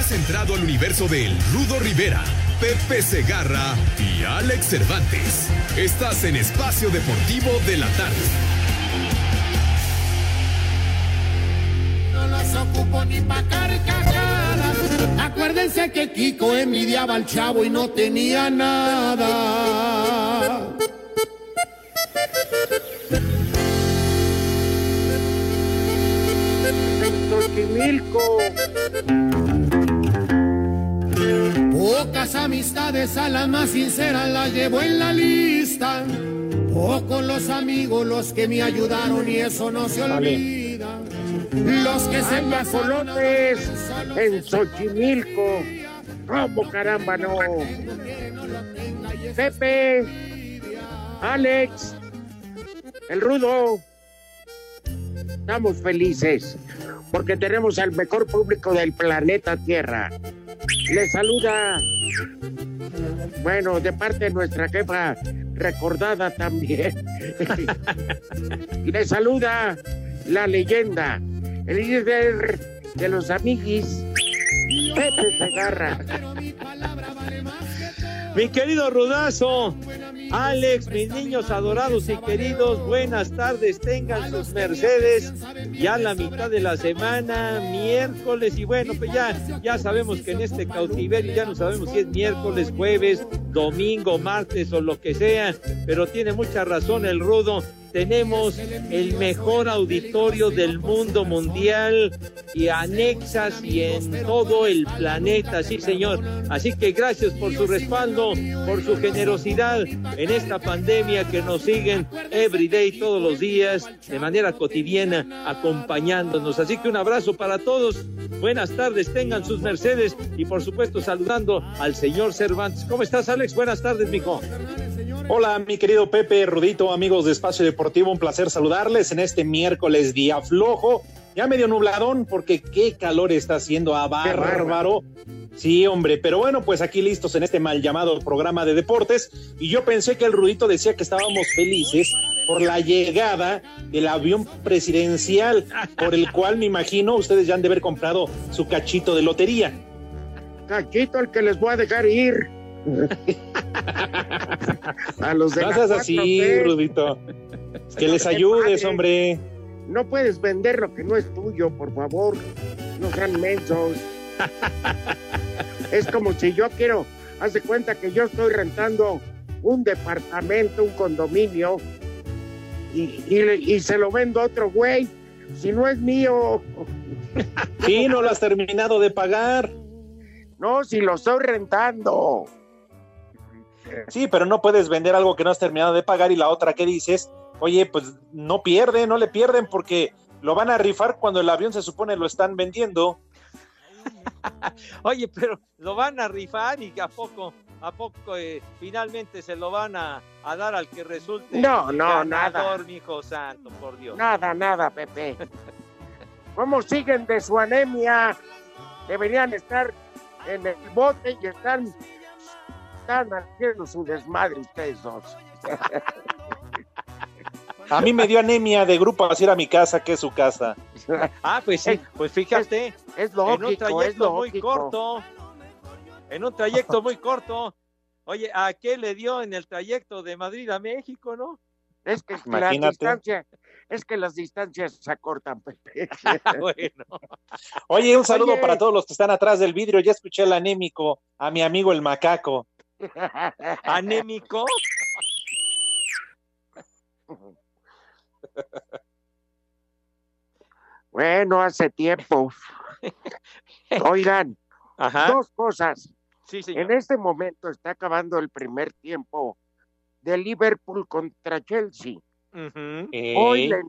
Has entrado al universo de El Rudo Rivera, Pepe Segarra y Alex Cervantes. Estás en Espacio Deportivo de la Tarde. No los ocupo ni pa' carcajadas. Acuérdense que Kiko envidiaba al chavo y no tenía nada. Xochimilco. Pocas amistades a las más sinceras las llevo en la lista. Pocos los amigos los que me ayudaron y eso no se olvida. Los que se Anda pasaron a Colotes en Xochimilco. ¿Cómo caramba no? Pepe, Alex, el Rudo. Estamos felices porque tenemos al mejor público del planeta Tierra. Le saluda, bueno, de parte de nuestra jefa recordada también. Le saluda la leyenda, el líder de los amiguis, Pepe Segarra. Mi querido Rudazo, Alex, mis niños adorados y queridos, buenas tardes, tengan sus mercedes. Ya la mitad de la semana, miércoles, y bueno, pues ya, ya sabemos que en este cautiverio ya no sabemos si es miércoles, jueves, domingo, martes o lo que sea, pero tiene mucha razón el Rudo. Tenemos el mejor auditorio del mundo mundial y anexas y en todo el planeta, sí señor. Así que gracias por su respaldo, por su generosidad en esta pandemia que nos siguen every day, todos los días, de manera cotidiana, acompañándonos. Así que un abrazo para todos. Buenas tardes, tengan sus mercedes y por supuesto saludando al señor Cervantes. ¿Cómo estás, Alex? Buenas tardes, mijo. Hola, mi querido Pepe, Rudito, amigos de Espacio Deportivo, un placer saludarles en este miércoles día flojo, ya medio nubladón, porque qué calor está haciendo a bárbaro. Sí, hombre, pero bueno, pues aquí listos en este mal llamado programa de deportes. Y yo pensé que el Rudito decía que estábamos felices por la llegada del avión presidencial, por el cual me imagino ustedes ya han de haber comprado su cachito de lotería. Cachito el que les voy a dejar ir. a los de así, 4T. Rudito. Que les ayudes, hombre. No puedes vender lo que no es tuyo, por favor. No sean mensos. es como si yo quiero, haz de cuenta que yo estoy rentando un departamento, un condominio, y, y- y se lo vendo a otro güey. Si no es mío, Sí, no lo has terminado de pagar. no, si lo estoy rentando. Sí, pero no puedes vender algo que no has terminado de pagar y la otra que dices, oye, pues no pierden, no le pierden porque lo van a rifar cuando el avión se supone lo están vendiendo. Oye, pero lo van a rifar y a poco, a poco eh, finalmente se lo van a, a dar al que resulte. No, no, ganador, nada. mijo santo, por Dios. Nada, nada, Pepe. ¿Cómo siguen de su anemia? Deberían estar en el bote y están, están haciendo su desmadre ustedes dos. A mí me dio anemia de grupo a ir a mi casa, que es su casa. Ah, pues sí, pues fíjate, Es en un lógico, es trayecto muy corto, en un trayecto muy corto. Oye, ¿a qué le dio en el trayecto de Madrid a México, no? Es que la Imagínate. distancia, es que las distancias se acortan, Pepe. bueno. Oye, un saludo Oye. para todos los que están atrás del vidrio. Ya escuché el anémico a mi amigo el macaco. Anémico. Bueno, hace tiempo. Oigan, Ajá. dos cosas. Sí. En este momento está acabando el primer tiempo de Liverpool contra Chelsea. Le,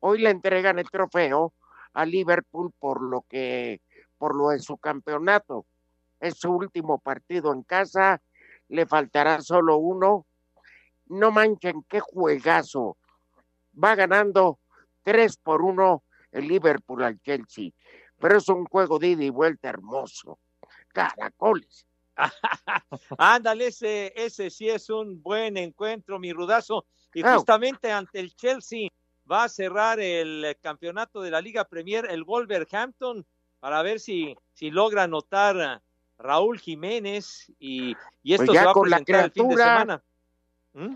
hoy le entregan el trofeo a Liverpool por lo que por lo de su campeonato. Es su último partido en casa, le faltará solo uno. No manchen, qué juegazo. Va ganando 3 por 1 el Liverpool al Chelsea. Pero es un juego de ida y vuelta hermoso. Caracoles. Ándale, ese, ese sí es un buen encuentro, mi rudazo. Y justamente ante el Chelsea va a cerrar el campeonato de la Liga Premier, el Wolverhampton, para ver si, si logra anotar Raúl Jiménez y, y esto Pues ya se va a con la presentar el fin de criatura. semana. ¿Mm?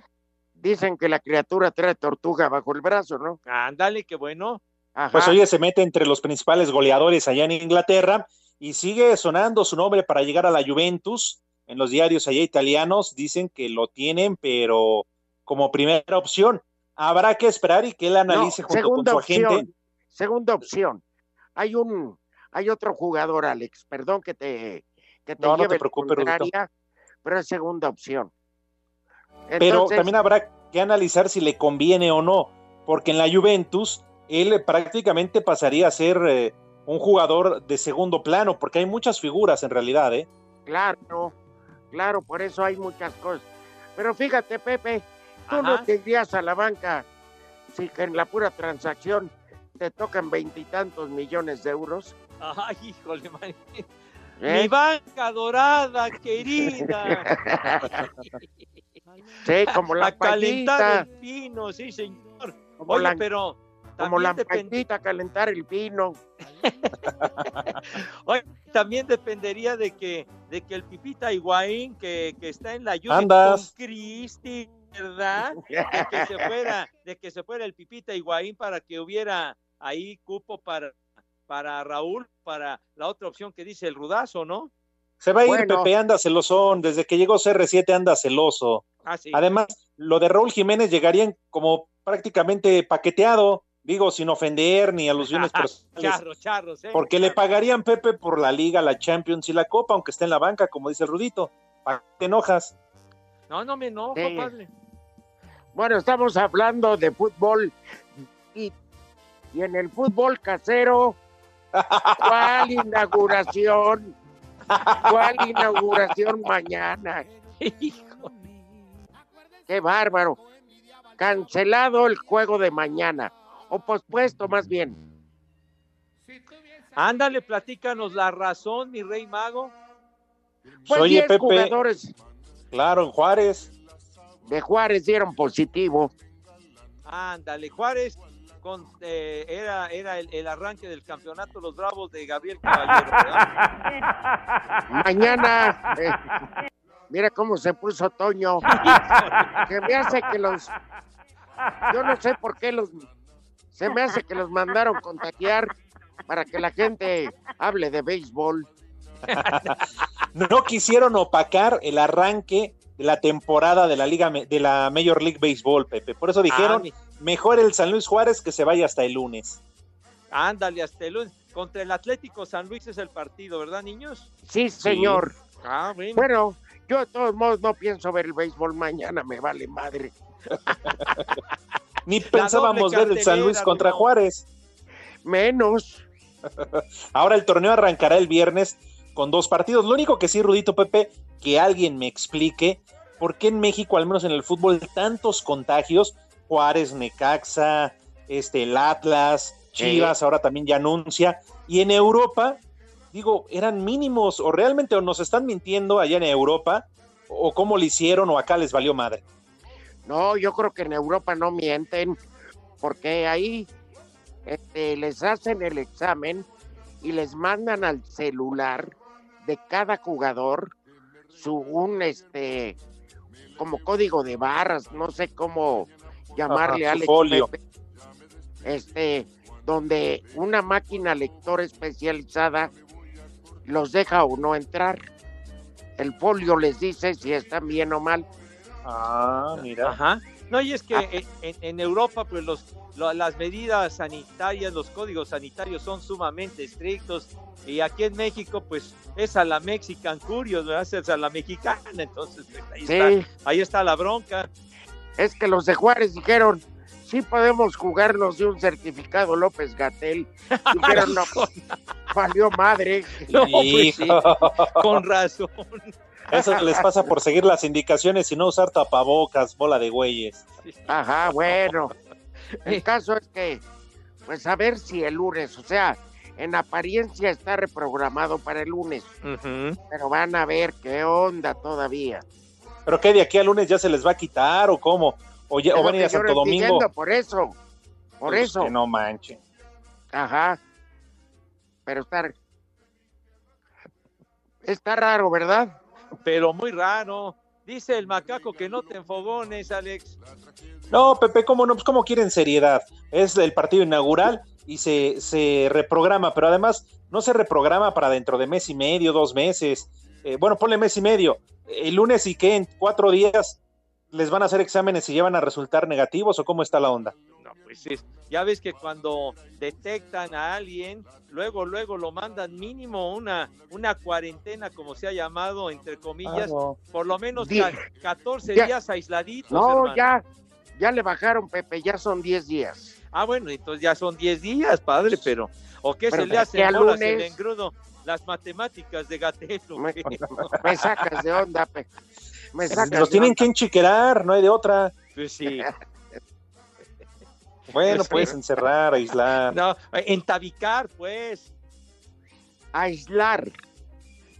Dicen que la criatura trae tortuga bajo el brazo, ¿no? Ándale, qué bueno. Ajá. Pues oye, se mete entre los principales goleadores allá en Inglaterra y sigue sonando su nombre para llegar a la Juventus. En los diarios allá italianos dicen que lo tienen, pero como primera opción. Habrá que esperar y que él analice No, junto con segunda su opción. agente. Segunda opción. Hay un, hay otro jugador, Alex. Perdón que te, que te No, no te preocupes, contraria, pero es segunda opción. Pero también habrá que analizar si le conviene o no, porque en la Juventus él prácticamente pasaría a ser eh, un jugador de segundo plano, porque hay muchas figuras en realidad, ¿eh? Claro, claro, por eso hay muchas cosas. Pero fíjate, Pepe, tú no te irías a la banca si que en la pura transacción te tocan veintitantos millones de euros. Ay, híjole, man. ¿Eh? Mi banca dorada, querida. Sí, como la a calentar el pino, sí, señor. como Oye, la, pero como también, la a calentar el vino. oye, también dependería de que, de que el Pipita Higuaín, que, que está en la Andas. con Cristi, ¿verdad? De que se fuera, de que se fuera el Pipita Higuaín para que hubiera ahí cupo para, para Raúl, para la otra opción que dice el Rudazo, ¿no? Se va a ir, Bueno. Pepe, anda celosón, desde que llegó CR7 anda celoso. Ah, sí. Además, lo de Raúl Jiménez llegarían como prácticamente paqueteado, digo, sin ofender ni alusiones personales, charros, charros, ¿eh? porque le pagarían Pepe por la Liga, la Champions y la Copa, aunque esté en la banca, como dice el Rudito. ¿Para qué te enojas? No, no me enojo, Sí. padre. Bueno, estamos hablando de fútbol y, y en el fútbol casero, ¿cuál inauguración? ¿Cuál inauguración mañana? Hijo. Qué bárbaro. Cancelado el juego de mañana, o pospuesto más bien. Ándale, platícanos la razón, mi rey mago. Pues Oye, 10 Pepe. jugadores Claro, en Juárez. de Juárez dieron positivo. Ándale, Juárez con, eh, era, era el, el arranque del campeonato Los Bravos de Gabriel Caballero, ¿verdad? Mañana, eh, mira cómo se puso Toño. Se me hace que los. Yo no sé por qué los. Se me hace que los mandaron contagiar para que la gente hable de béisbol. No quisieron opacar el arranque de la temporada de la Liga Me- de la Major League Baseball, Pepe. Por eso dijeron, Ah, mejor el San Luis Juárez que se vaya hasta el lunes. ándale, hasta el lunes. Contra el Atlético San Luis es el partido, ¿verdad, niños? Sí, señor. Ah, bueno. Bueno, yo de todos modos no pienso ver el béisbol mañana, me vale madre. Ni pensábamos ver el San Luis contra. Juárez. Menos. Ahora el torneo arrancará el viernes con dos partidos. Lo único que sí, Rudito Pepe, que alguien me explique por qué en México, al menos en el fútbol, tantos contagios. Juárez, Necaxa, este, el Atlas, Chivas, ahora también ya anuncia. Y en Europa, digo, eran mínimos, o realmente o nos están mintiendo allá en Europa, o cómo lo hicieron, o acá les valió madre. No, yo creo que en Europa no mienten, porque ahí este, les hacen el examen y les mandan al celular de cada jugador su un este como código de barras, no sé cómo llamarle Ajá, Alex folio. Pepe, este, donde una máquina lectora especializada los deja o no entrar. El folio les dice si están bien o mal. Ah, mira. Ajá. No, y es que Ah. en, Europa, pues los, lo- las medidas sanitarias, los códigos sanitarios son sumamente estrictos. Y aquí en México, pues es a la Mexican Curious, ¿verdad? Es a la mexicana. Entonces, pues, ahí, Sí, está, ahí está la bronca. Es que los de Juárez dijeron, sí podemos jugarnos de un certificado López Gatel. Dijeron, no, valió madre. No, pues sí, con razón. Eso les pasa por seguir las indicaciones y no usar tapabocas, bola de güeyes. Ajá, bueno. El caso es que, pues a ver si el lunes, o sea, en apariencia está reprogramado para el lunes, pero van a ver qué onda todavía. ¿Pero qué, de aquí al lunes ya se les va a quitar o cómo? ¿O, ya- o van a ir a Santo no Domingo? por eso, por Pues eso. que no manchen. Ajá. Pero está, está raro, ¿verdad? Pero muy raro. Dice el macaco que no te enfogones, Alex. No, Pepe, ¿cómo no? Pues cómo quieren seriedad. Es el partido inaugural y se, se reprograma, pero además no se reprograma para dentro de mes y medio, dos meses. Eh, bueno, ponle mes y medio. El lunes y qué, en cuatro días les van a hacer exámenes y ya van a resultar negativos o cómo está la onda. No, pues es- ya ves que cuando detectan a alguien, luego, luego lo mandan mínimo una, una cuarentena, como se ha llamado, entre comillas, por lo menos Di- ca- 14 ya. días aisladitos. No, hermano. ya, ya le bajaron, Pepe, ya son 10 días. Ah, bueno, entonces ya son 10 días, padre, pero ¿o qué Pero se le hace al bolas el lunes- engrudo? Las matemáticas de Gatelo. Me, sacas de onda, Pe- me sacas Los de tienen onda. que enchiquerar, no hay de otra. Pues sí. Bueno, puedes encerrar, aislar. No, entabicar, pues. Aislar.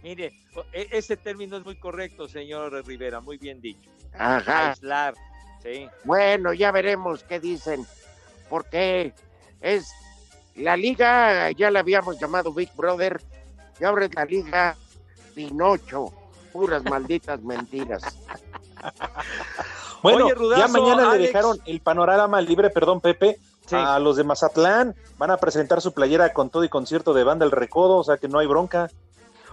Mire, e- ese término es muy correcto, señor Rivera, muy bien dicho. Ajá. Aislar, sí. Bueno, ya veremos qué dicen, porque es la liga, ya la habíamos llamado Big Brother, y ahora es la liga Pinocho, puras malditas mentiras. Bueno, Oye, Rudazo, ya mañana le dejaron el panorama libre, perdón, Pepe, Sí. a los de Mazatlán. Van a presentar su playera con todo y concierto de banda El Recodo, o sea que no hay bronca.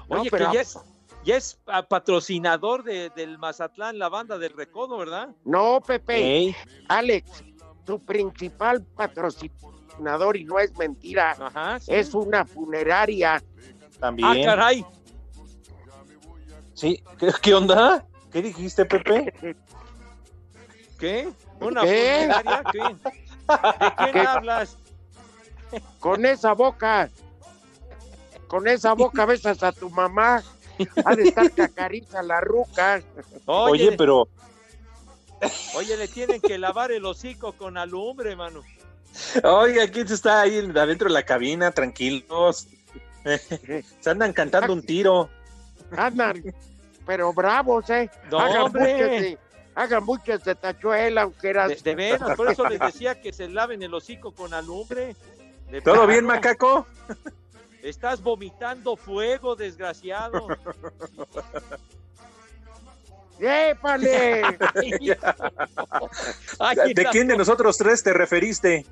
No, Oye, pero- que ya es, ya es ah, patrocinador de- del Mazatlán, la banda del Recodo, ¿verdad? No, Pepe, Alex, tu principal patrocinador, y no es mentira, Ajá. sí. es una funeraria. Ah, también. caray. sí, ¿Qué, qué onda? ¿Qué dijiste, Pepe? ¿Qué? ¿Una ¿Qué? funeraria? ¿Qué? ¿De quién ¿Qué? hablas? Con esa boca, con esa boca besas a tu mamá. Ha de estar cacariza la ruca. Oye, Oye, pero oye, le tienen que lavar el hocico con alumbre, mano. Oiga, ¿quién está ahí adentro de la cabina? Tranquilos. Se andan cantando un tiro. Andan, pero bravos, ¿eh? No, hagan, buches de, hagan buches de tachuela, aunque eras... De, de veras, por eso les decía que se laven el hocico con alumbre. De ¿Todo plano, bien, macaco? Estás vomitando fuego, desgraciado. ¡Épale! ¿De quién de nosotros tres te referiste?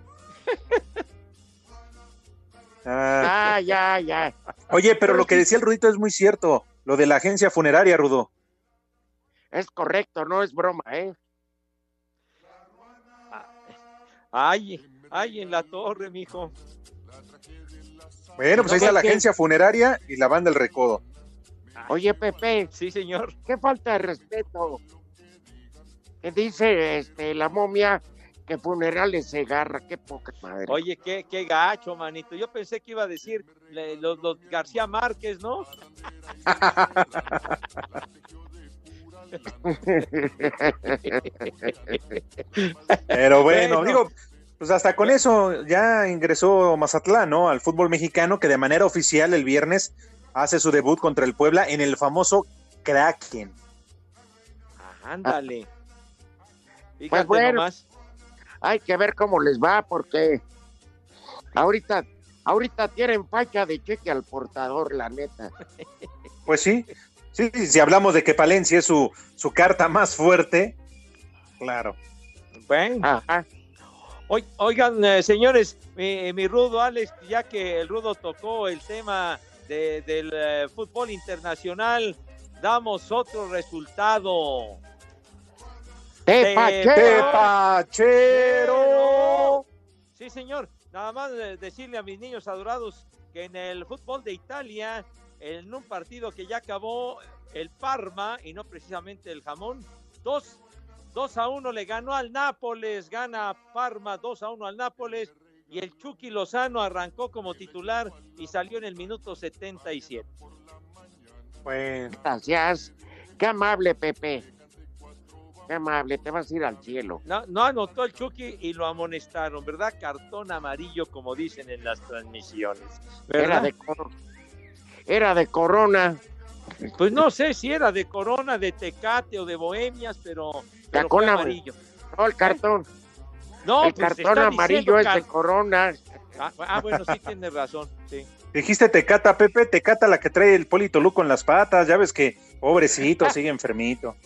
Ah, Ah, ya, ya. oye, pero lo que decía el Rudito es muy cierto. Lo de la agencia funeraria, Rudo. Es correcto, no es broma, ¿eh? Ay, ay, en la torre, mijo. Bueno, pues ahí está la agencia funeraria y la banda El Recodo. Oye, Pepe, Sí, señor. qué falta de respeto. Que dice este, la momia que funerales se agarra, qué poca madre. Oye, qué, qué gacho, manito. Yo pensé que iba a decir le- los, los García Márquez, ¿no? Pero bueno, Bueno. digo, pues hasta con eso ya ingresó Mazatlán, ¿no? Al fútbol mexicano, que de manera oficial el viernes hace su debut contra el Puebla en el famoso Kraken. Ándale. Fíjate Pues bueno. nomás. Hay que ver cómo les va, porque ahorita, ahorita tienen facha de cheque al portador, la neta. Pues sí, sí, si hablamos de que Palencia es su, su carta más fuerte, claro. Bueno. Oigan, eh, señores, mi, rudo Alex, ya que el rudo tocó el tema del eh, fútbol internacional, damos otro resultado. ¡Tepachero! Sí, señor. Nada más decirle a mis niños adorados que en el fútbol de Italia, en un partido que ya acabó, el Parma, y no precisamente el jamón, dos 2 a 1 le ganó al Nápoles, gana Parma 2 a 1 al Nápoles y el Chucky Lozano arrancó como titular y salió en el minuto 77. Bueno, gracias. Qué amable, Pepe. Qué amable, te vas a ir al cielo. No, no anotó el Chucky y lo amonestaron, ¿verdad? Cartón amarillo, como dicen en las transmisiones. Era de, era de corona. Pues no sé si era de corona, de tecate o de bohemias, pero amarillo. No, el cartón. No, el pues, cartón amarillo es de Corona. Ah, ah, bueno, sí tiene razón, sí. Dijiste Tecata, Pepe, Tecata la que trae el Polito Luco en las patas, ya ves que pobrecito, sigue enfermito.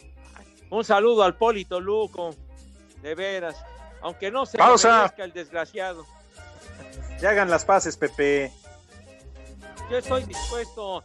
Un saludo al Polito Luco, de veras, aunque no se Pausa. el desgraciado. Ya hagan las paces, Pepe. Yo estoy dispuesto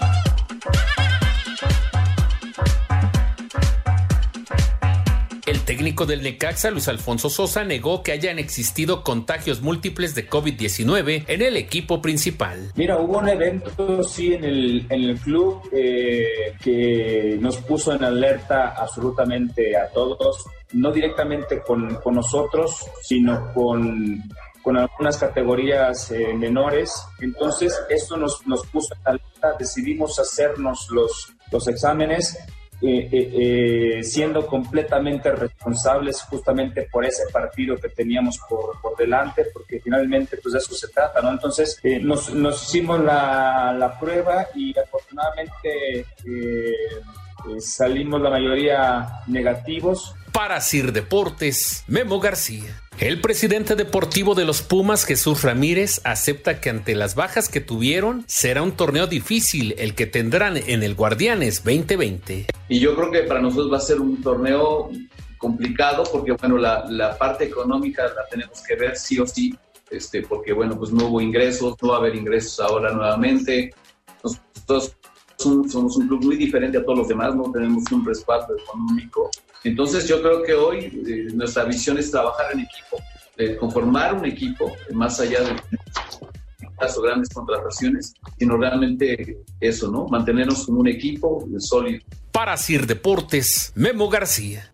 Técnico del Necaxa, Luis Alfonso Sosa, negó que hayan existido contagios múltiples de COVID-19 en el equipo principal. Mira, hubo un evento, sí, en el, en el club eh, que nos puso en alerta absolutamente a todos, no directamente con, con nosotros, sino con con algunas categorías eh, menores. Entonces, esto nos, nos puso en alerta, decidimos hacernos los, los exámenes eh, eh, eh, siendo completamente responsables justamente por ese partido que teníamos por, por delante, porque finalmente pues de eso se trata, ¿no? Entonces nos, nos, hicimos la, la, prueba y afortunadamente salimos la mayoría negativos. Para Sir Deportes, Memo García. El presidente deportivo de los Pumas, Jesús Ramírez, acepta que ante las bajas que tuvieron, será un torneo difícil el que tendrán en el Guardianes 2020. Y yo creo que para nosotros va a ser un torneo complicado porque, bueno, la, parte económica la tenemos que ver sí o sí, este, porque, bueno, pues no hubo ingresos, no va a haber ingresos ahora nuevamente. Nosotros somos un club muy diferente a todos los demás, no tenemos un respaldo económico entonces yo creo que hoy eh, nuestra visión es trabajar en equipo, conformar un equipo, más allá de las grandes contrataciones, sino realmente eso, ¿no? Mantenernos como un equipo sólido. Para Sir Deportes, Memo García.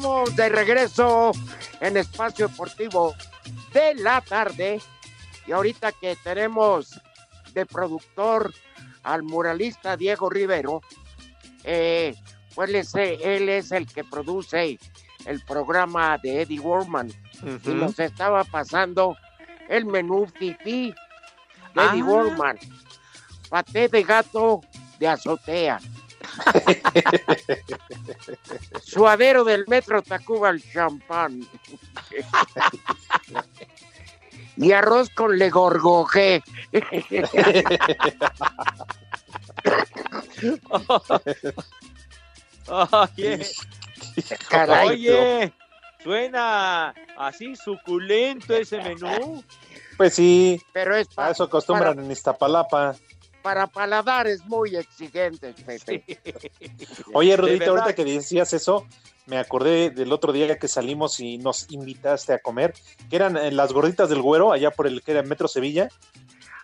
Estamos de regreso en Espacio Deportivo de la tarde y ahorita que tenemos de productor al muralista Diego Rivero, eh, pues él es el que produce el programa de Eddie Warman y nos estaba pasando el menú Fifi de Eddie ah. Warman, paté de gato de azotea. Suadero del metro Tacuba el champán. y arroz con legorgoje. Oye, Oye, suena así suculento ese menú. Pues sí, pero es para, eso acostumbran en Iztapalapa para paladares muy exigentes, Pepe. Oye, Rudito, ahorita que decías eso, me acordé del otro día que salimos y nos invitaste a comer, que eran en las gorditas del güero, allá por el que era Metro Sevilla.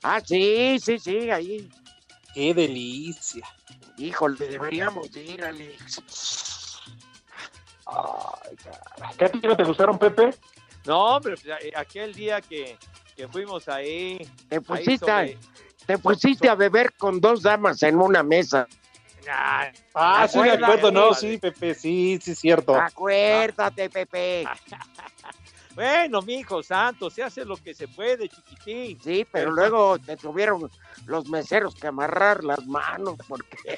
Ah, sí, sí, sí, ahí. Qué delicia. Híjole, deberíamos ir, Alex. Ay, ¿Qué a ti no te gustaron, Pepe? No, hombre, pues, aquel día que, fuimos ahí. Te pusiste, Te pusiste a beber con dos damas en una mesa. Ah, sí, de acuerdo, no, sí, Pepe, sí, sí, es cierto. Acuérdate, Pepe. Bueno, mijo santo, se hace lo que se puede, chiquitín. Sí, pero luego te tuvieron los meseros que amarrar las manos porque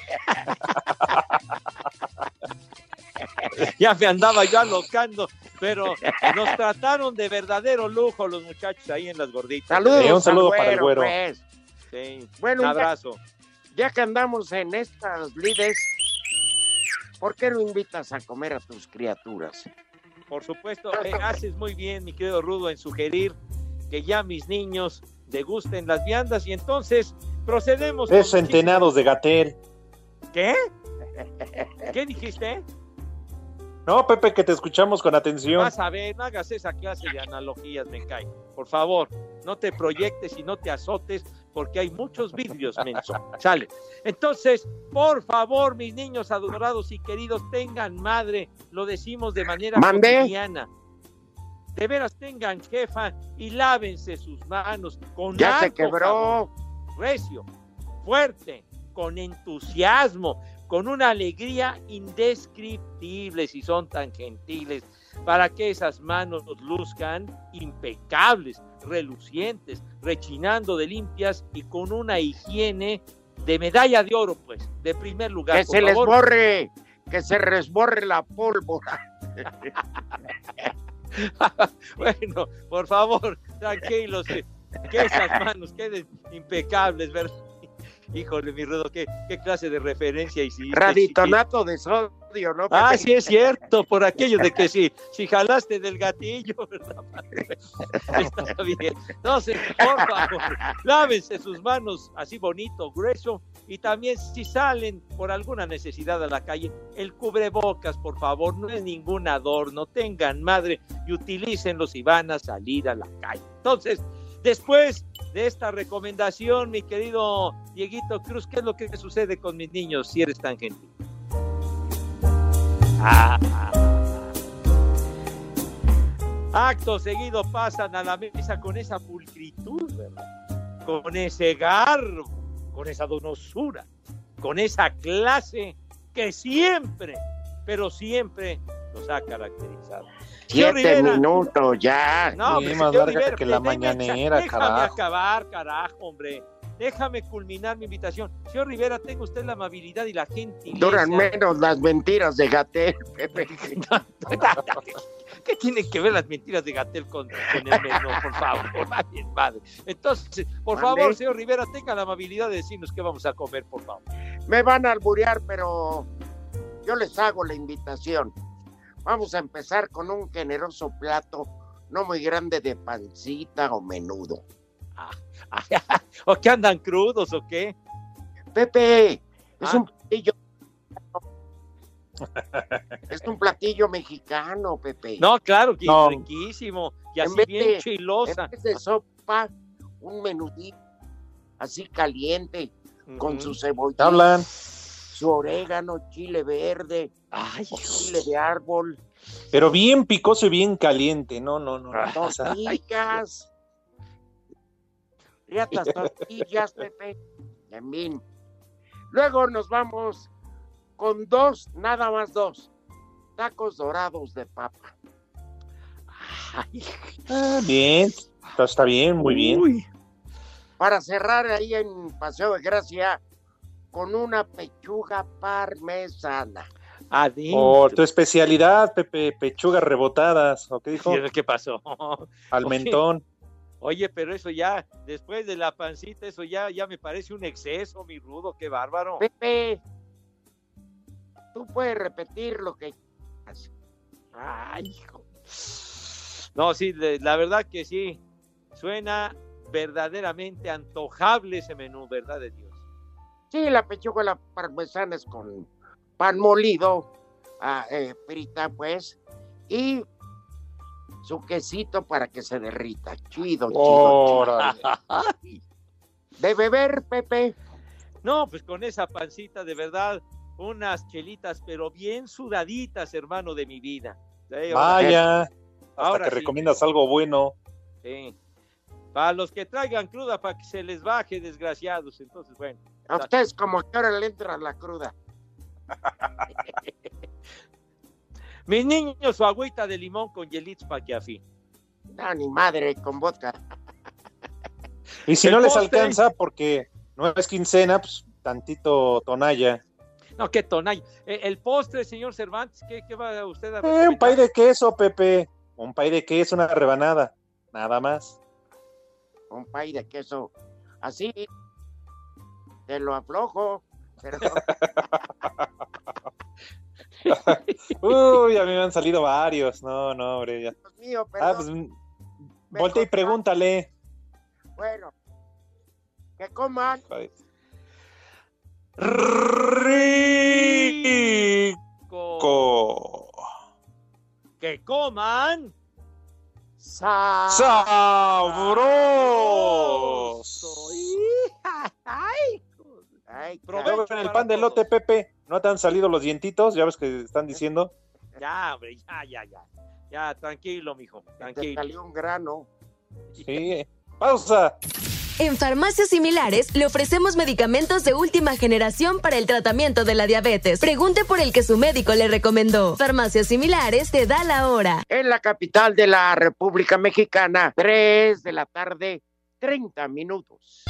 ya me andaba yo alocando, pero nos trataron de verdadero lujo los muchachos ahí en las gorditas. Saludos, Sí, un saludo al para el güero. pues. Sí, Bueno, un abrazo. Ya que andamos en estas lides, ¿por qué no invitas a comer a tus criaturas? Por supuesto, eh, haces muy bien, mi querido Rudo, en sugerir que ya mis niños degusten las viandas y entonces procedemos. con Es centenados de Gatel. ¿Qué? ¿Qué dijiste? No, Pepe, que te escuchamos con atención. Vas a ver, no hagas esa clase de analogías, me cae. Por favor, no te proyectes y no te azotes porque hay muchos vidrios, menso. Sale. Entonces, por favor, mis niños adorados y queridos, tengan madre, lo decimos de manera cotidiana. De veras tengan jefa y lávense sus manos con Ya se harto quebró. recio, fuerte, con entusiasmo, con una alegría indescriptible si son tan gentiles, para que esas manos luzcan impecables, relucientes, rechinando de limpias y con una higiene de medalla de oro, pues, de primer lugar. Que se les borre, que se resborre la pólvora. bueno, por favor, tranquilos, que, que esas manos queden impecables, ¿verdad? Híjole, mi rudo, ¿qué, qué clase de referencia hiciste? Raditonato de ¿no? Ah, sí es cierto, por aquello de que si, si jalaste del gatillo, ¿verdad? Está bien. Entonces, por favor, lávense sus manos así bonito, grueso, y también si salen por alguna necesidad a la calle, el cubrebocas, por favor, no es ningún adorno, tengan madre y utilícenlo si van a salir a la calle. Entonces, después de esta recomendación, mi querido Dieguito Cruz, ¿qué es lo que sucede con mis niños si eres tan gentil? Ah. Acto seguido pasan a la mesa con esa pulcritud, ¿verdad? con ese garbo, con esa donosura, con esa clase que siempre, pero siempre los ha caracterizado. Siete Rivera, minutos ya. no, Sí, hombre, más señor larga Rivera, que la déjame mañanera, déjame carajo. acabar, carajo, hombre. Déjame culminar mi invitación. Señor Rivera, tenga usted la amabilidad y la gentileza. Duran menos las mentiras de Gatel, Pepe. ¿Qué tienen que ver las mentiras de Gatel con, con el menú, por favor? Madre. Entonces, por favor, señor Rivera, tenga la amabilidad de decirnos qué vamos a comer, por favor. Me van a alburear, pero yo les hago la invitación. Vamos a empezar con un generoso plato, no muy grande de pancita o menudo. ¿O qué andan crudos o qué? Pepe, es Ah. un platillo. es un platillo mexicano, Pepe. No, claro, que No. riquísimo. Y En así vez bien de- chilosa. En vez de sopa, un menudito así caliente, con su cebolla, ¿Te hablan? su orégano, chile verde, Ay, chile de árbol, Pero bien picoso y bien caliente. No, no, no. no, o sea, Riatas tortillas, Pepe. En fin. Luego nos vamos con dos, nada más dos, tacos dorados de papa. ay, ah, bien. Está, está bien, muy bien. uy. Para cerrar ahí en Paseo de Gracia con una pechuga parmesana. Adentro. O tu especialidad, Pepe, pechugas rebotadas. ¿O qué dijo? ¿Qué pasó? Al mentón. Oye, pero eso ya, después de la pancita, eso ya, ya me parece un exceso, mi rudo, qué bárbaro. Pepe, tú puedes repetir lo que quieras. Ay, hijo. No, sí, la verdad que sí. Suena verdaderamente antojable ese menú, ¿verdad de Dios? Sí, la pechuga la parmesana es con pan molido, ah, eh, frita pues, y su quesito para que se derrita. Chido, chido, chido. Órale. De beber, Pepe. No, pues con esa pancita, de verdad, unas chelitas, pero bien sudaditas, hermano de mi vida. Sí, ahora- Vaya. Hasta Ahora que sí. recomiendas algo bueno. sí. Para los que traigan cruda, para que se les baje, desgraciados. Entonces, bueno. A ustedes como que ahora le entra la cruda. Mis niños, su agüita de limón con hielitos para que afí. No, ni madre, con vodka. Y si El no les postre. alcanza, porque no es quincena, pues tantito tonalla. No, qué tonay. Eh, el postre, señor Cervantes, ¿qué, qué va usted a Eh, un pay de queso, Pepe. Un pay de queso, una rebanada. Nada más. Un pay de queso. Así. Te lo aflojo. Perdón. Uy, a mí me han salido varios. No, no, hombre. Ya. Dios mío, Ah, perdón. pues, voltea y pregúntale. Bueno. Que coman. Co. Que coman. Sa- ¡Sabroso! Ay, Ya ven el pan de lote, Pepe. ¿No te han salido los dientitos? Ya ves que están diciendo. Ya, hombre, ya, ya, ya. Ya, tranquilo, mijo, Te tranquilo. salió un grano. Sí. Pausa. En farmacias similares le ofrecemos medicamentos de última generación para el tratamiento de la diabetes. Pregunte por el que su médico le recomendó. Farmacias similares te da la hora. En la capital de la República Mexicana, 3 de la tarde, 30 minutos.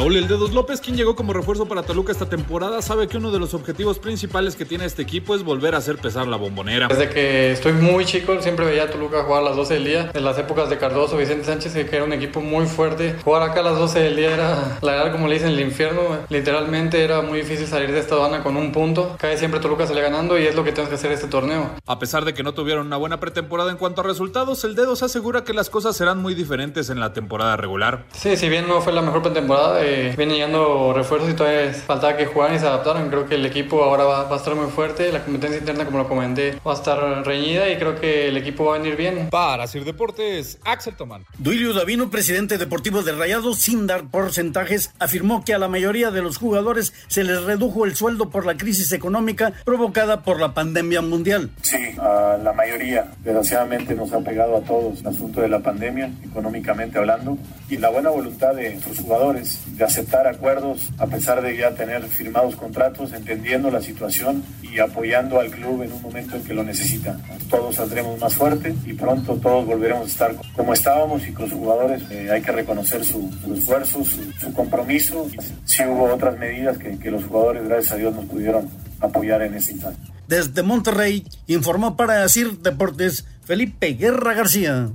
Raúl El Dedos López, quien llegó como refuerzo para Toluca esta temporada, sabe que uno de los objetivos principales que tiene este equipo es volver a hacer pesar la bombonera. Desde que estoy muy chico siempre veía a Toluca jugar a las 12 del día. En las épocas de Cardoso, Vicente Sánchez, que era un equipo muy fuerte. Jugar acá a las 12 del día era, la verdad, como le dicen, el infierno. Literalmente era muy difícil salir de esta aduana con un punto. Cae siempre Toluca sale ganando y es lo que tenemos que hacer este torneo. A pesar de que no tuvieron una buena pretemporada en cuanto a resultados, el Dedos asegura que las cosas serán muy diferentes en la temporada regular. Sí, si bien no fue la mejor pretemporada, eh, vienen llegando refuerzos y todavía faltaba que jugaran y se adaptaran. Creo que el equipo ahora va, va a estar muy fuerte. La competencia interna, como lo comenté, va a estar reñida y creo que el equipo va a venir bien. Para Sir Deportes, Axel Tomán. Duilio Davino, presidente deportivo de Rayados, sin dar porcentajes, afirmó que a la mayoría de los jugadores se les redujo el sueldo por la crisis económica provocada por la pandemia mundial. Sí, a la mayoría. Desgraciadamente nos ha pegado a todos el asunto de la pandemia, económicamente hablando, y la buena voluntad de nuestros jugadores de aceptar acuerdos a pesar de ya tener firmados contratos, entendiendo la situación y apoyando al club en un momento en que lo necesita. Todos saldremos más fuerte y pronto todos volveremos a estar como estábamos y con los jugadores eh, hay que reconocer su, su esfuerzo, su, su compromiso. Sí hubo otras medidas que, los jugadores, gracias a Dios, nos pudieron apoyar en ese instante. Desde Monterrey, informó para Sir Deportes Felipe Guerra García.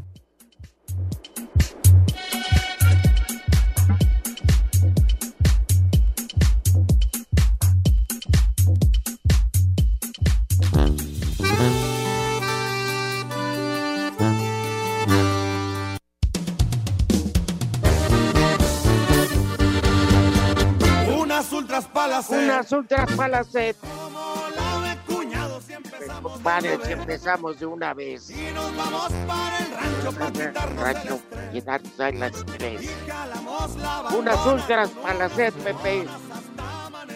Ultras palacet. Padre, si empezamos de una vez. Y nos vamos para el rancho por quitarnos Rancho, ahí las tres. la Unas ultras palacet, Pepe.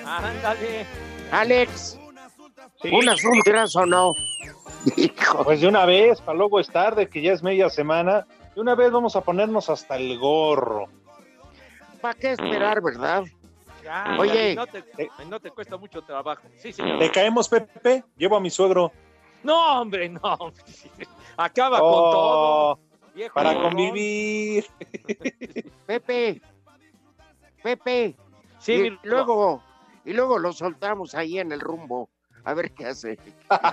Ándale. Alex, Sí. unas ultras o no. Hijo. Pues de una vez, para luego es tarde, que ya es media semana. De una vez vamos a ponernos hasta el gorro. ¿Para qué esperar, verdad? Ya, Oye. y No te, y no te cuesta mucho trabajo. Sí, señor. ¿Le caemos, Pepe? Llevo a mi suegro. No, hombre, no. Acaba Oh, con todo. Viejo Para convivir. Pepe, Pepe. Sí, y mi- luego, y luego lo soltamos ahí en el rumbo. A ver qué hace.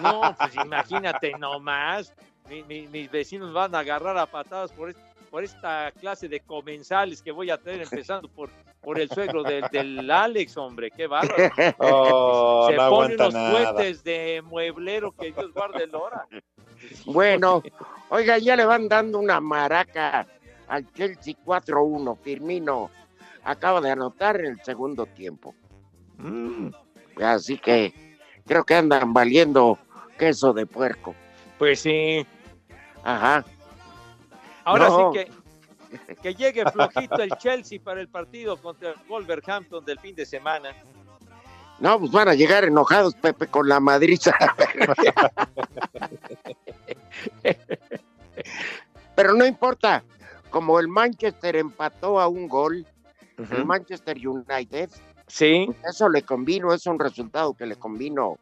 No, pues imagínate nomás. Mi- mi- mis vecinos van a agarrar a patadas por, por esta clase de comensales que voy a tener, empezando por, por el suegro del, del Alex, hombre. Qué bárbaro. Oh, Se no pone unos cohetes de mueblero que Dios guarde el hora. Bueno, oiga, ya le van dando una maraca al Chelsea 4-1. Firmino acaba de anotar en el segundo tiempo. Mm, Así que creo que andan valiendo queso de puerco. Pues sí. Ajá. Ahora No. sí que, que llegue flojito el Chelsea para el partido contra el Wolverhampton del fin de semana. No, pues van a llegar enojados, Pepe, con la madriza. Pero no importa, como el Manchester empató a un gol, el Manchester United, sí. eso le convino, es un resultado que le convino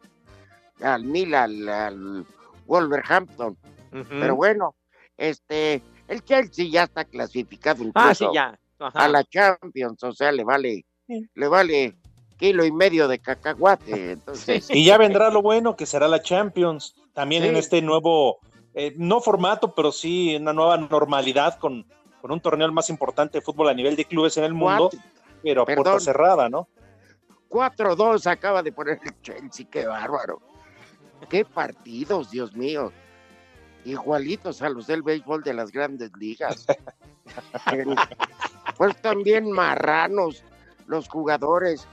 al Milan, al, al Wolverhampton. Pero bueno, este, el Chelsea ya está clasificado incluso Ah, sí, ya. A la Champions, o sea, le vale, le vale kilo y medio de cacahuate, entonces. Y ya vendrá lo bueno, que será la Champions, también Sí. en este nuevo, eh, no formato, pero sí una nueva normalidad con, con un torneo el más importante de fútbol a nivel de clubes en el mundo, pero a puerta cerrada, ¿no? 4-2 acaba de poner el Chelsea, qué bárbaro. Qué partidos, Dios mío. Igualitos a los del béisbol de las grandes ligas. pues también marranos los jugadores.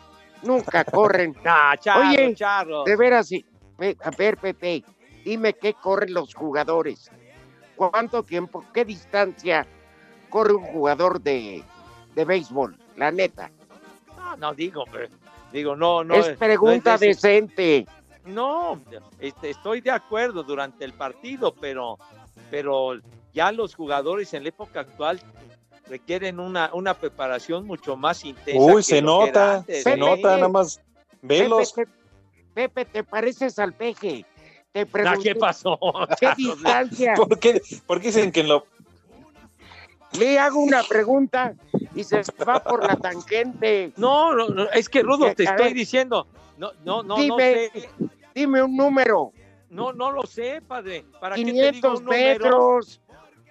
Nunca corren. Ah, charro, Oye, charro. de veras, a ver, Pepe, dime qué corren los jugadores. ¿Cuánto tiempo, qué distancia corre un jugador de, de béisbol? La neta. No, no digo, pero- digo, no, no. es no pregunta decente. No, este, estoy de acuerdo durante el partido, pero, pero ya los jugadores en la época actual requieren una, una preparación mucho más intensa. Uy, que se nota, se nota, nada más. Velos. Pepe, te, Pepe, te pareces al peje. Te Ah, pregunté, ¿Qué pasó? ¿Qué distancia? ¿Por qué, por qué dicen que en lo, Le hago una pregunta y se va por la tangente. No, no, no, es que Rudo, te A estoy ver, diciendo, no, no, no, no Dime, sé, dime un número. no, no lo sé, padre. ¿Para qué te digo 500 un número? metros,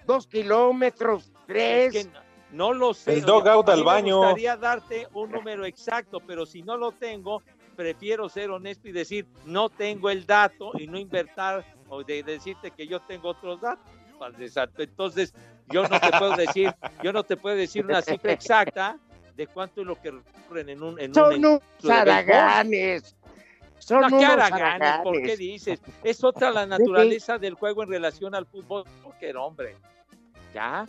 2 kilómetros, Es 3. que no lo sé. El dog out a al baño. Me gustaría darte un número exacto, pero si no lo tengo, prefiero ser honesto y decir, no tengo el dato y no invertir o de decirte que yo tengo otros datos. Padre Santo. Entonces, yo no te puedo decir, yo no te puedo decir una cifra exacta de cuánto es lo que recurren en un en Son un unos haraganes. Son No, ¿qué unos haraganes? ¿Por qué dices? Es otra la naturaleza del juego en relación al fútbol, porque hombre, ya.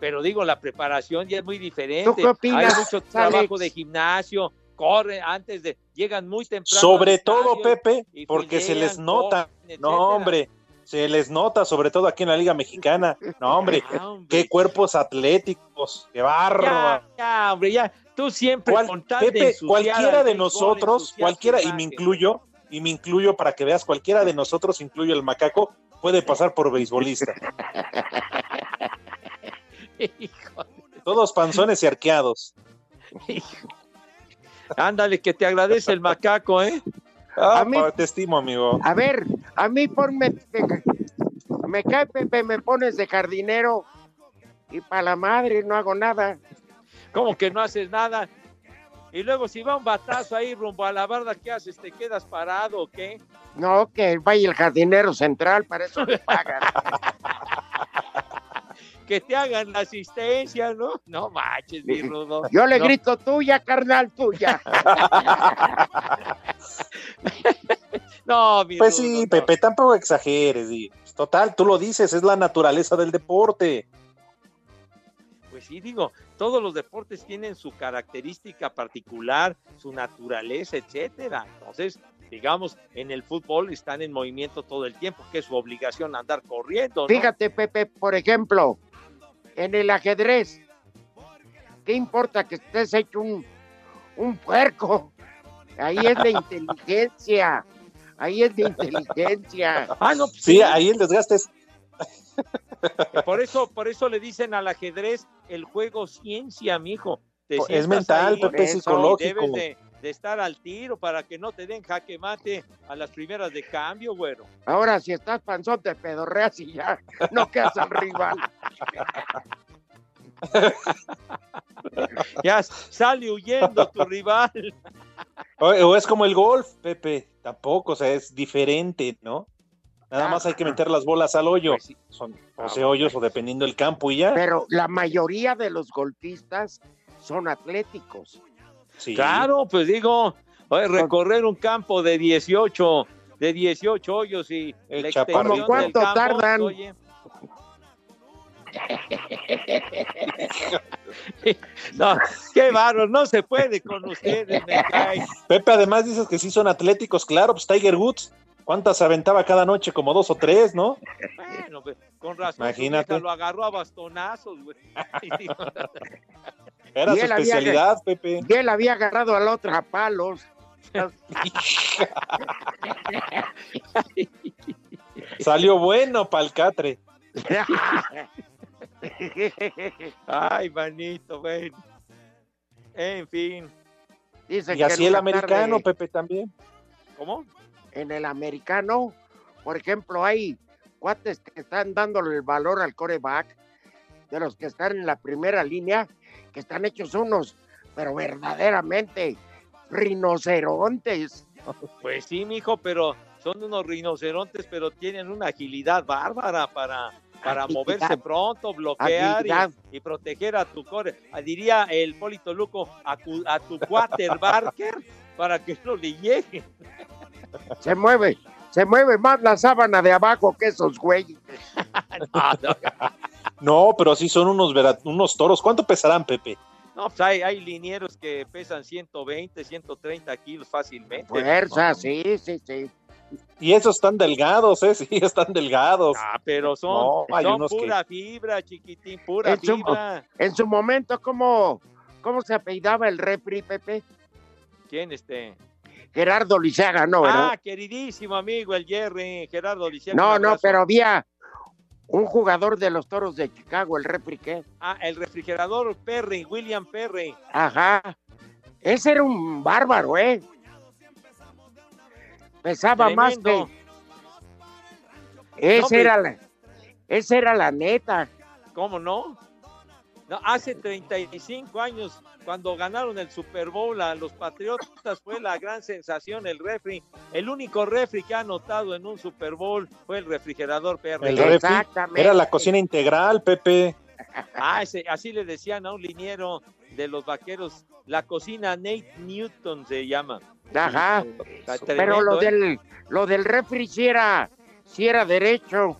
Pero digo, la preparación ya es muy diferente. ¿Tú qué opinas, Hay mucho trabajo Alex? de gimnasio, corren antes de, llegan muy temprano. sobre todo, Pepe, porque se les nota. corren, No, hombre, se les nota, sobre todo aquí en la Liga Mexicana. No, hombre, Ah, hombre. qué cuerpos atléticos, qué bárbaro. Ya, ya, hombre, ya. Tú siempre Cual- con tal de Pepe, cualquiera al de nosotros, cualquiera, y me incluyo, y me incluyo para que veas, cualquiera de nosotros, incluyo el macaco, puede pasar por beisbolista. Hijo, Todos panzones y arqueados. hijo. Ándale, que te agradece el macaco, ¿eh? Ah, A mí- pa- te estimo, amigo. A ver, a mí ponme. de- me cae Pepe, me pones de jardinero. Y para la madre no hago nada. Como que no haces nada. Y luego si va un batazo ahí rumbo a la barda, ¿qué haces? ¿Te quedas parado o qué? No, que vaya el jardinero central, para eso me pagan. Que te hagan la asistencia, ¿no? No manches, mi rudo. Yo le No. grito tuya, carnal, tuya. No, mi Pues rudo, sí, no. Pepe, tampoco exageres. y- Total, tú lo dices, es la naturaleza del deporte. Pues sí, digo, todos los deportes tienen su característica particular, su naturaleza, etcétera. Entonces, digamos, en el fútbol están en movimiento todo el tiempo, que es su obligación andar corriendo, ¿no? Fíjate, Pepe, por ejemplo, en el ajedrez, ¿qué importa que estés hecho un, un puerco? Ahí es la inteligencia. Ahí es la inteligencia. Ah, no, pues Sí, ahí el desgaste es. Por eso, por eso le dicen al ajedrez el juego ciencia, mijo. Te Es mental, ahí Pepe, psicológico. Debes de, de estar al tiro para que no te den jaque mate a las primeras de cambio, güero. Ahora, si estás panzón, te pedorreas y ya no quedas al rival. Ya sale huyendo tu rival. O, o es como el golf, Pepe. Tampoco, o sea, es diferente, ¿no? Nada más hay que meter las bolas al hoyo. Son 12 hoyos o dependiendo del campo y ya. Pero la mayoría de los golfistas son atléticos. Sí. Claro, pues digo, oye, recorrer un campo de 18, de 18 hoyos y El la chaparrito. extensión ¿Cómo del cuánto campo, tardan? oye, No, qué barro, no se puede con ustedes, me cae. Pepe, además dices que sí son atléticos, claro, pues Tiger Woods, ¿cuántas aventaba cada noche? Como dos o tres, ¿no? Bueno, pues, con razón, Imagínate. lo agarró a bastonazos, güey. Era Y su había- especialidad, Pepe. Y él había agarrado a la otra a palos. Salió bueno Palcatre. Ay, manito, bueno. En fin. Dicen Y que así el americano, tarde- Pepe, también. ¿Cómo? En el americano, por ejemplo, hay cuates que están dándole el valor al coreback, de los que están en la primera línea, que están hechos unos, pero verdaderamente rinocerontes. Pues sí, mijo, pero son unos rinocerontes, pero tienen una agilidad bárbara para, para Agilidad. moverse pronto, bloquear y, proteger a tu core. Ah, Diría el Polito Luco, a, cu- a tu quarterbacker para que no le llegue. Se mueve, se mueve más la sábana de abajo que esos güeyes. No, pero sí son unos, vera- unos toros. ¿Cuánto pesarán, Pepe? No, pues hay, hay linieros que pesan 120, 130 kilos fácilmente. Fuerza, ¿no? sí, sí, sí. Y esos están delgados, ¿eh? Sí, están delgados. Ah, pero son, No, hay son unos que- pura fibra, chiquitín, pura En su, fibra. en su momento, ¿cómo, ¿cómo se apellidaba el refri, Pepe? ¿Quién este? Gerardo Liceaga, ¿no? ¿verdad? Ah, queridísimo amigo, el Jerry, Gerardo Lisiaga. no, no, pero había un jugador de los toros de Chicago, el refri, ¿qué? Ah, el refrigerador Perry, William Perry. Ajá. Ese era un bárbaro, ¿eh? Pesaba más que. Ese era la, esa era la neta. ¿Cómo no? No, hace 35 años, cuando ganaron el Super Bowl a los Patriotas, fue la gran sensación el refri. El único refri que ha anotado en un Super Bowl fue el refrigerador. El refri era la cocina integral, Pepe. Ah, ese- así le decían a un liniero de los vaqueros, la cocina Nate Newton se llama. Ajá. Pero lo ¿eh? del, lo del refri sí era, sí era derecho,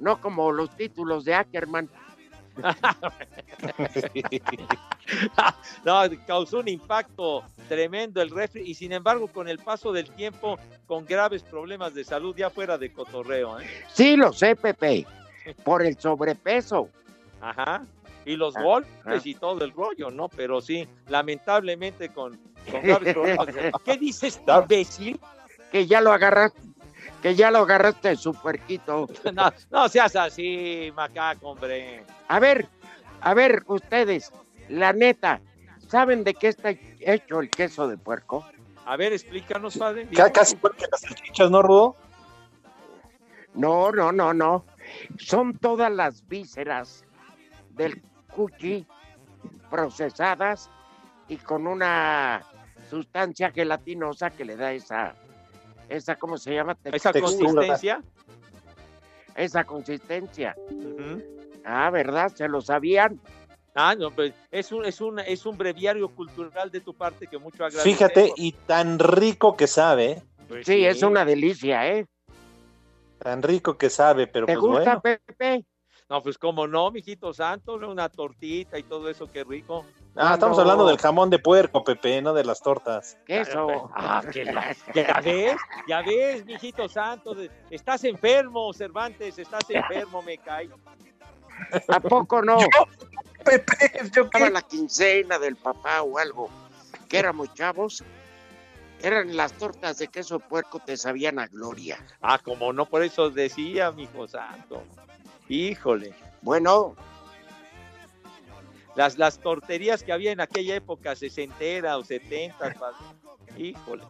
no como los títulos de Ackerman. no, causó un impacto tremendo el refri y sin embargo con el paso del tiempo con graves problemas de salud ya fuera de cotorreo. ¿eh? Sí, lo sé, Pepe, por el sobrepeso. Ajá. Y los Ah, golpes ah. y todo el rollo, ¿no? Pero sí, lamentablemente con, con graves problemas. ¿Qué dices, imbécil? Que ya lo agarraste, que ya lo agarraste su puerquito. No, no seas así, macaco, hombre. A ver, a ver, ustedes, la neta, ¿saben de qué está hecho el queso de puerco? A ver, explícanos, padre. Ca- Casi igual que las salchichas, ¿no, Rudo? No, no, no, no. Son todas las vísceras del cuchi procesadas y con una sustancia gelatinosa que le da esa, esa ¿cómo se llama? Esa Textura. consistencia. Esa consistencia. Ah, ¿verdad? ¿Se lo sabían? Ah, no, pues es un, es un, es un breviario cultural de tu parte que mucho agradezco. Fíjate, y tan rico que sabe, ¿eh? Pues sí, es una delicia, ¿eh? Tan rico que sabe, pero ¿Te pues gusta, bueno. Pepe? No, pues cómo no, mijito santo, una tortita y todo eso, qué rico. Ah, estamos hablando del jamón de puerco, Pepe, no de las tortas. Queso. Ah, que la- ya ves, ya ves, mijito santo, estás enfermo, Cervantes, estás enfermo, me cae. ¿A poco no? Pepe, yo Estaba la quincena del papá o algo, que éramos chavos, eran las tortas de queso puerco, te sabían a gloria. Ah, como no, por eso decía, mijo santo. Híjole. Bueno, Las, las torterías que había en aquella época, sesentera o setenta, híjole.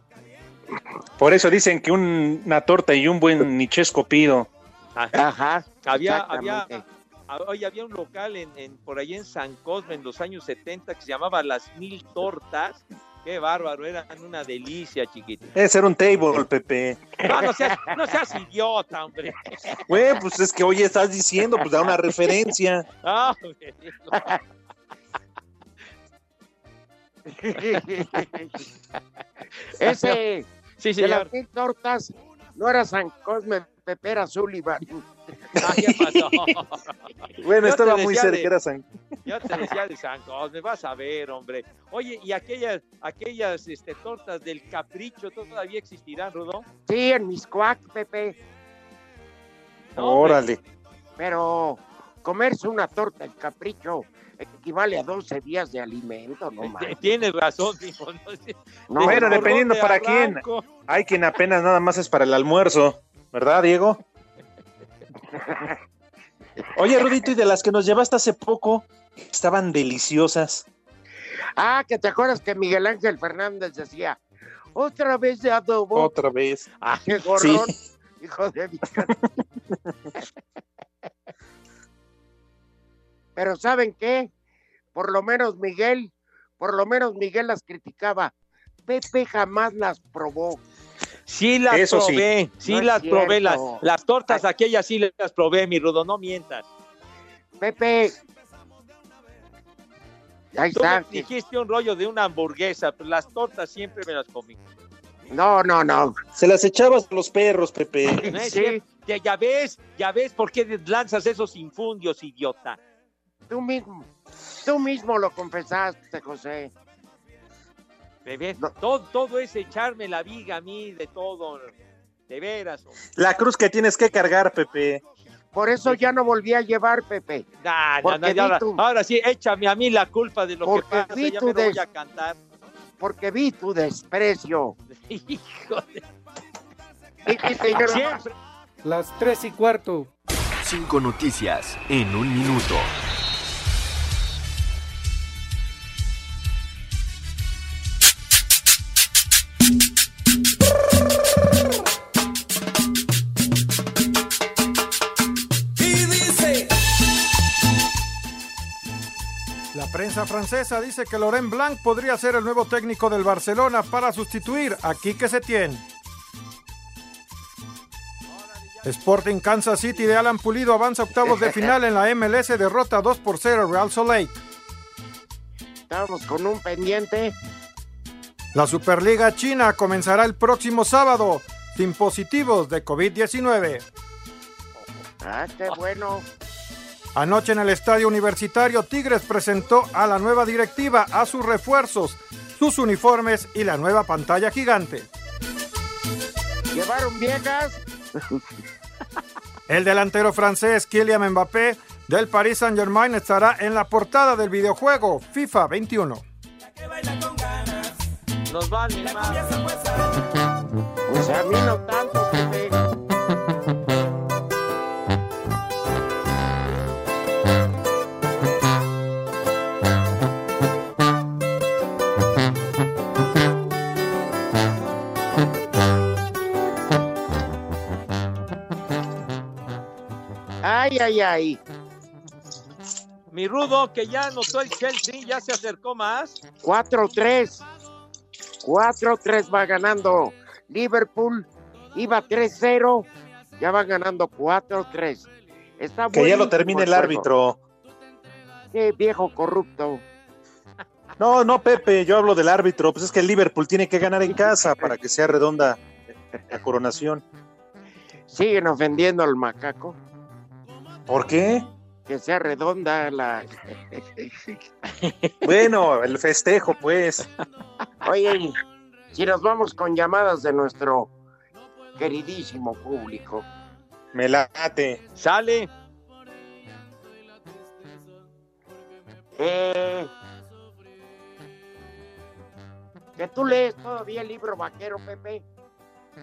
Por eso dicen que un- una torta y un buen nichesco pido. Ajá. Había, había, exactamente. a- oye, había un local en, en- por ahí en San Cosme en los años 70 que se llamaba Las Mil Tortas. Qué bárbaro, eran una delicia, chiquito. Debe ser un table, Pepe. No, no seas, no seas idiota, hombre. Güey, pues es que hoy estás diciendo, pues da una referencia. Ah, hombre. Ese Sí, de las mil tortas no era San Cosme, Pepe era Sullivan. Ah. Bueno, Yo estaba muy cerca, de- era San... Yo te decía de San Cosme, vas a ver, hombre. Oye, ¿y aquellas, aquellas este, tortas del capricho todavía existirán, Rudo? Sí, en Miscuac, Pepe. Órale. Pero comerse una torta el capricho equivale a 12 días de alimento, no T- más. Tienes razón, hijo. No. No, bueno, no, dependiendo de para quién. Hay quien apenas nada más es para el almuerzo, ¿verdad, Diego? Oye, Rudito, y de las que nos llevaste hace poco, estaban deliciosas. Ah, que te acuerdas que Miguel Ángel Fernández decía, otra vez de adobo. Otra vez. Ah, qué gorrón, Sí. hijo de mi Pero ¿saben qué? Por lo menos Miguel, por lo menos Miguel las criticaba. Pepe jamás las probó. Sí las Eso sí. probé, sí, No es las probé, las, las tortas aquellas sí las probé, mi Rudo, no mientas. Pepe. Ahí Tú me está. dijiste un rollo de una hamburguesa, pero las tortas siempre me las comí. No, no, no. Se las echabas a los perros, Pepe. No Sí. Ya, ya ves, ya ves por qué lanzas esos infundios, idiota. Tú mismo, tú mismo lo confesaste, José. ¿Ves? Todo, todo es echarme la viga a mí de todo. De veras. hombre. La cruz que tienes que cargar, Pepe. Por eso ya no volví a llevar, Pepe. Nah, nah, Porque nah, ahora, tu- ahora sí, échame a mí la culpa de lo que pasa. vi Ya tu me voy a cantar. Porque vi tu desprecio. Hijo de... Siempre. Las tres y cuarto. Cinco noticias en un minuto. Prensa francesa dice que Laurent Blanc podría ser el nuevo técnico del Barcelona para sustituir a Quique Setién. Sporting Kansas City de Alan Pulido avanza a octavos de final en la MLS, derrota 2 por 0 Real Salt Lake. Estábamos con un pendiente. La Superliga China comenzará el próximo sábado sin positivos de COVID-19. Ah, qué bueno. Anoche en el estadio universitario Tigres presentó a la nueva directiva a sus refuerzos, sus uniformes y la nueva pantalla gigante. ¿Llevaron viejas? El delantero francés Kylian Mbappé del Paris Saint-Germain estará en la portada del videojuego FIFA 21. Nos más. O sea, a mí no tanto, Ay, ay, ay. Mi Rudo, que ya anotó el Chelsea, ya se acercó más. 4-3. 4-3 va ganando Liverpool. Iba 3-0. Ya va ganando 4-3. Está Que ya lo termine el árbitro. Qué viejo corrupto. No, no, Pepe, yo hablo del árbitro. Pues es que el Liverpool tiene que ganar en casa para que sea redonda la coronación. Siguen ofendiendo al macaco. ¿Por qué? Que sea redonda la. Bueno, el festejo, pues. Oye, si nos vamos con llamadas de nuestro queridísimo público. Me late. Sale. Eh, que tú lees todavía el libro vaquero, Pepe.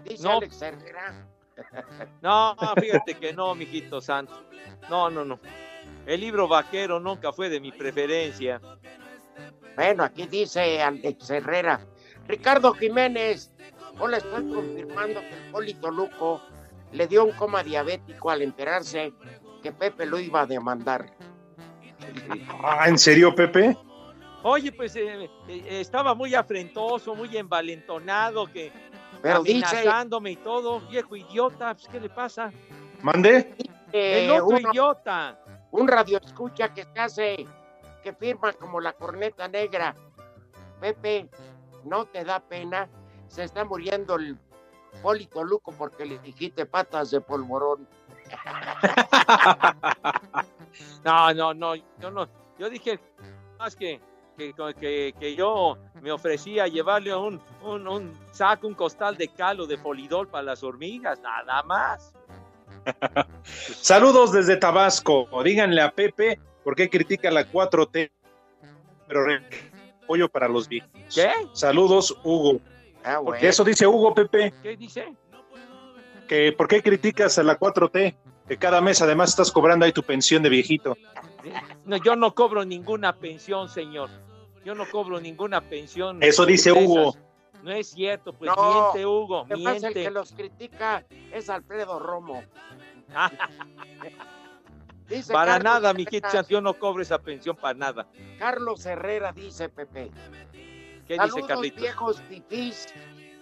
Dice No. Alex Herrera. No, fíjate que no, mijito santo. No, no, no. El libro vaquero nunca fue de mi preferencia. Bueno, aquí dice Alex Herrera. Ricardo Jiménez, hola, estoy confirmando que el Polito Luco le dio un coma diabético al enterarse que Pepe lo iba a demandar. Ah, ¿en serio, Pepe? Oye, pues eh, eh, estaba muy afrentoso, muy envalentonado, que Pero amenazándome y todo, viejo idiota, pues, ¿qué le pasa? ¿Mande? El Eh, otro uno- idiota. un radio escucha que se hace, que firma como la corneta negra. Pepe, no te da pena, se está muriendo el Polito Luco porque le dijiste patas de polvorón. No, no, no, yo no, yo dije más que, que, que, que yo me ofrecía llevarle un, un, un saco, un costal de calo de polidol para las hormigas, nada más. Saludos desde Tabasco. Díganle a Pepe por qué critica la 4T, pero apoyo para los viejitos. ¿Qué? Saludos, Hugo. Ah, bueno. Porque eso dice Hugo, Pepe, ¿Qué dice? que por qué criticas a la 4T, que cada mes además estás cobrando ahí tu pensión de viejito. No, yo no cobro ninguna pensión, señor. Yo no cobro ninguna pensión. Eso dice Hugo. No es cierto, pues No, miente, Hugo, Lo que pasa, el miente. que los critica es Alfredo Romo. Dice para Carlos nada, Herrera- mi Kitchan, yo no cobro esa pensión para nada. Carlos Herrera dice Pepe. ¿Qué Saludos, dice Carlitos? viejos fifís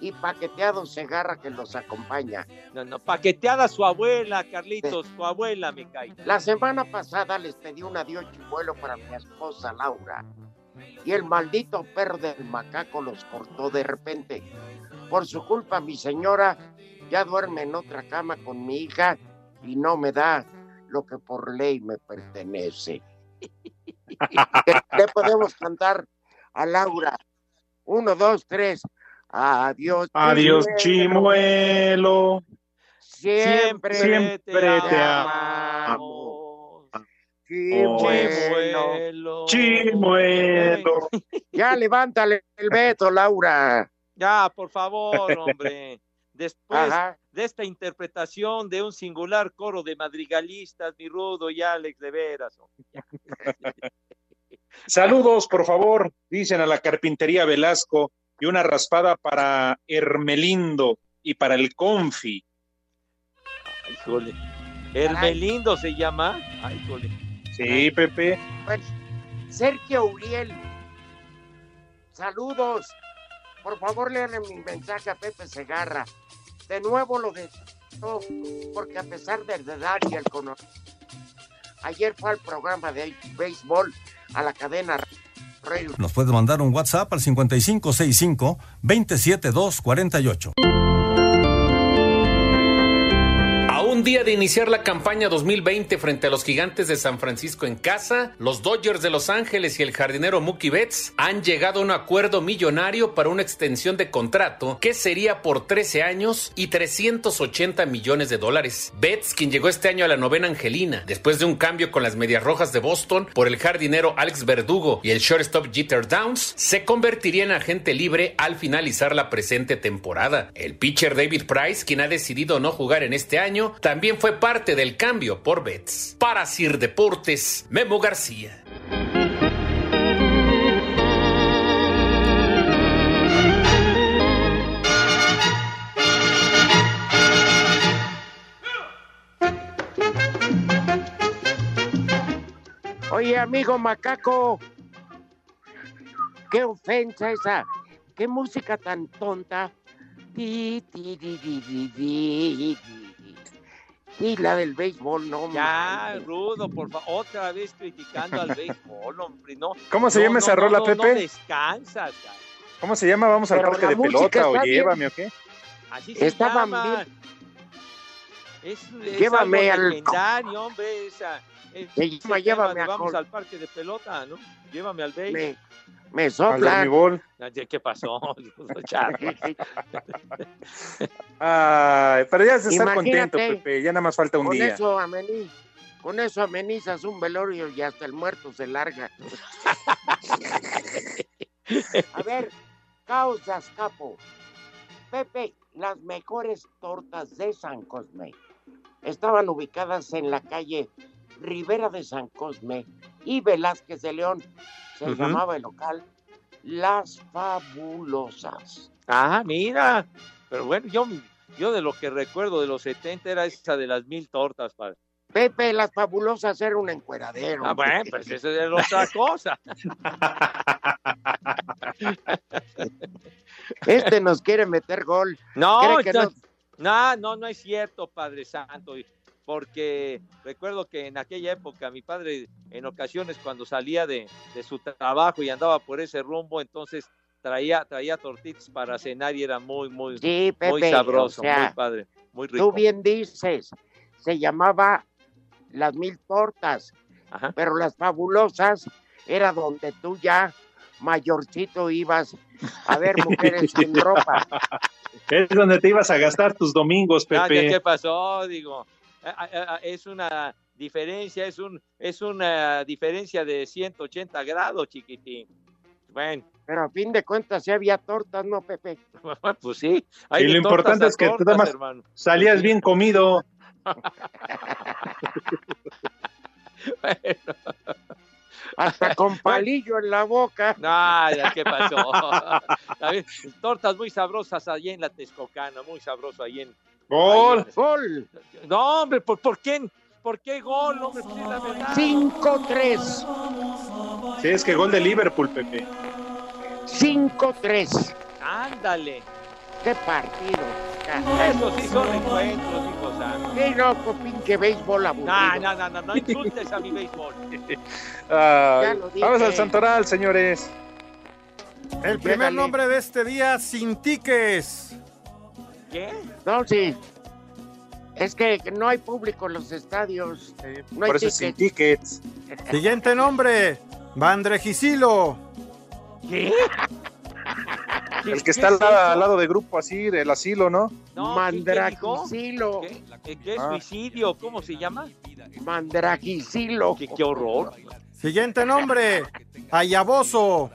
y paqueteados Segarra que los acompaña. No, no, paqueteada su abuela, Carlitos, su abuela me cae. La semana pasada les pedí un adiós chimuelo para mi esposa Laura. Y el maldito perro del macaco los cortó de repente. Por su culpa, mi señora ya duerme en otra cama con mi hija y no me da lo que por ley me pertenece. Le podemos cantar a Laura. Uno, dos, tres. Adiós. Adiós, Chimuelo. Siempre, Siempre te amamos. Chimuelo. Chimuelo. Ya levántale el veto, Laura. Ya, por favor, hombre. Después Ajá. de esta interpretación de un singular coro de madrigalistas, mi Rudo y Alex, de veras. Saludos, por favor, dicen a la carpintería Velasco y una raspada para Hermelindo y para el Confi. Ay. Hermelindo se llama. Ay, híjole. Sí, Pepe. Bueno, Sergio Uriel. Saludos. Por favor, lean mi mensaje a Pepe Segarra. De nuevo lo de porque a pesar de la edad y el conocimiento, ayer fue al programa de béisbol a la cadena Radio. Nos puede mandar un WhatsApp al 5565 27248. Un día de iniciar la campaña 2020 frente a los gigantes de San Francisco en casa, los Dodgers de Los Ángeles y el jardinero Mookie Betts han llegado a un acuerdo millonario para una extensión de contrato que sería por 13 años y 380 millones de dólares. Betts, quien llegó este año a la novena Angelina, después de un cambio con las Medias Rojas de Boston por el jardinero Alex Verdugo y el shortstop Jeter Downs, se convertiría en agente libre al finalizar la presente temporada. El pitcher David Price, quien ha decidido no jugar en este año, también fue parte del cambio por Betts. Para Sir Deportes, Memo García. Oye, amigo macaco, qué ofensa esa, qué música tan tonta. Ti, ti, ti. Y la del béisbol, no. Ya. Rudo, por favor, otra vez criticando al béisbol, hombre, no. ¿Cómo se No, llama no, esa rola, no, Pepe? Ya. ¿Cómo se llama? ¿Vamos al Pero parque la de pelota o bien. llévame o qué? Así se Estaban llama. bien. Es, es Llévame algo al- legendario, hombre, esa. Se tema Llévame a Vamos al parque de pelota, ¿no? Llévame al béisbol. Me, me soplan. dormibol. ¿Qué pasó? Ay, pero ya has de estar Imagínate, contento, Pepe. Ya nada más falta un con día. eso amení- con eso amenizas un velorio y hasta el muerto se larga. A ver, causas, capo. Pepe, las mejores tortas de San Cosme estaban ubicadas en la calle Rivera de San Cosme y Velázquez de León. Se llamaba el local Las Fabulosas. Ah, mira. Pero bueno, yo, yo de lo que recuerdo de los 70 era esa de las mil tortas, padre. Pepe, Las Fabulosas era un encueradero. Ah, bueno, pues eso es otra cosa. Este nos quiere meter gol. No, no, no- no, no, es cierto, Padre Santo, porque recuerdo que en aquella época mi padre, en ocasiones cuando salía de, de su trabajo y andaba por ese rumbo, entonces traía, traía tortitas para cenar y era muy, muy, Sí, muy Pepe, sabroso, o sea, muy padre, muy rico. Tú bien dices, se llamaba Las Mil Tortas, pero las fabulosas era donde tú ya mayorcito ibas a ver mujeres sin ropa. Es donde te ibas a gastar tus domingos, Ah, Pepe. ¿Qué pasó? Digo, ah, ah, ah, es una diferencia, es un es una diferencia de 180 grados, chiquitín. Bueno, Pero a fin de cuentas sí había tortas, ¿no, Pepe? pues sí. Y de lo importante es que tú tortas, nada más hermano. salías bien comido. Hasta con palillo en la boca. Nada, ¿qué pasó? Tortas muy sabrosas allí en la Texcocana, muy sabroso ahí en. Gol. Gol. No, hombre, ¿por, por qué? ¿Por qué gol, hombre? Pues, sí, la verdad. 5-3. Sí, es que gol de Liverpool, Pepe. 5-3. Ándale. ¡Qué partido! Eso sí son encuentros, hijo santo. ¡Qué loco, pinche béisbol aburrido! No, no, no, no, no insultes a mi béisbol. Vamos al Santoral, señores. El primer nombre de este día, sin tiques. ¿Qué? No, sí. Es que no hay público en los estadios. No hay Por eso es sin tickets. tickets. Siguiente nombre, Vandregisilo. ¿Qué? El que está al, al lado de grupo así, del asilo, ¿no? No, ¿qué- qué. ¿Qué, ¿Qué- qué es Ah. suicidio? ¿Cómo se llama? Mandragisilo. Qué, qué horror. Siguiente nombre, Ayaboso.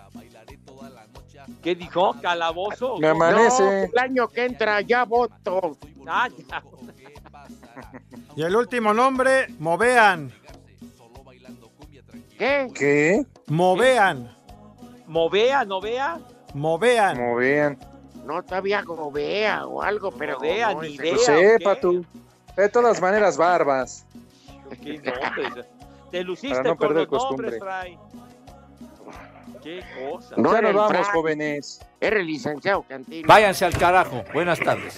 ¿Qué dijo? ¿Calabozo? Me amanece. No, el año que entra ya voto. Ah, ya. Y el último nombre, Movean. ¿Qué? ¿Qué? Movean. ¿Movea, no vea? Movean. Como vean. No todavía gobea o algo, pero Vea, no, ni ese- vea. Pues ¿o sepa tú. De todas maneras, barbas. ¿Qué nombres? Te luciste Para no con perder los costumbre. nombres, Fray. Qué cosa. No ya nos vamos, jóvenes. Era el licenciado Cantilo. Váyanse al carajo. Buenas tardes.